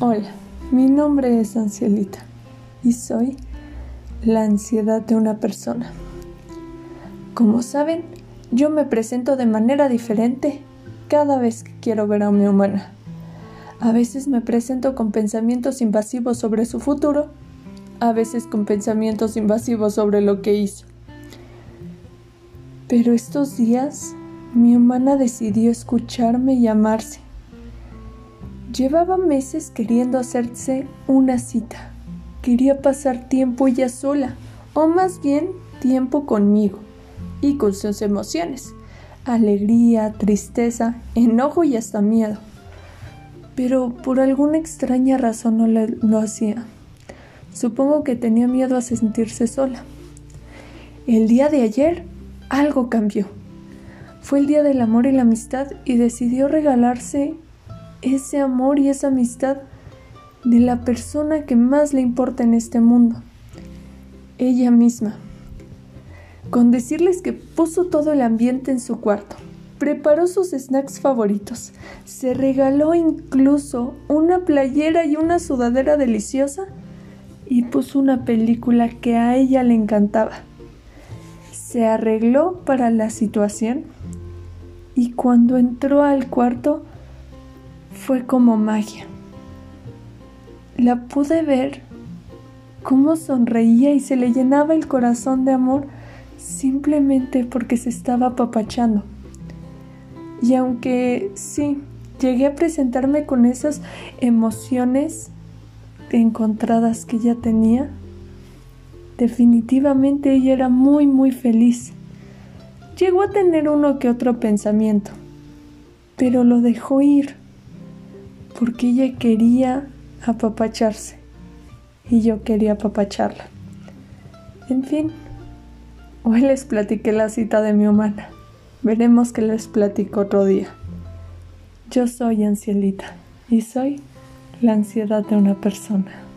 Hola, mi nombre es Ansielita y soy la ansiedad de una persona. Como saben, yo me presento de manera diferente cada vez que quiero ver a mi humana. A veces me presento con pensamientos invasivos sobre su futuro, a veces con pensamientos invasivos sobre lo que hizo. Pero estos días mi humana decidió escucharme y amarse Llevaba meses queriendo hacerse una cita. Quería pasar tiempo ella sola, o más bien tiempo conmigo y con sus emociones. Alegría, tristeza, enojo y hasta miedo. Pero por alguna extraña razón no lo hacía. Supongo que tenía miedo a sentirse sola. El día de ayer algo cambió. Fue el día del amor y la amistad y decidió regalarse ese amor y esa amistad de la persona que más le importa en este mundo, ella misma. Con decirles que puso todo el ambiente en su cuarto, preparó sus snacks favoritos, se regaló incluso una playera y una sudadera deliciosa. Y puso una película que a ella le encantaba. Se arregló para la situación. Y cuando entró al cuarto fue como magia. La pude ver cómo sonreía y se le llenaba el corazón de amor simplemente porque se estaba apapachando. Y aunque sí, llegué a presentarme con esas emociones encontradas que ella tenía, definitivamente ella era muy muy feliz. Llegó a tener uno que otro pensamiento, pero lo dejó ir porque ella quería apapacharse y yo quería apapacharla. En fin, hoy les platiqué la cita de mi humana. Veremos que les platico otro día. Yo soy Ancielita y soy la ansiedad de una persona.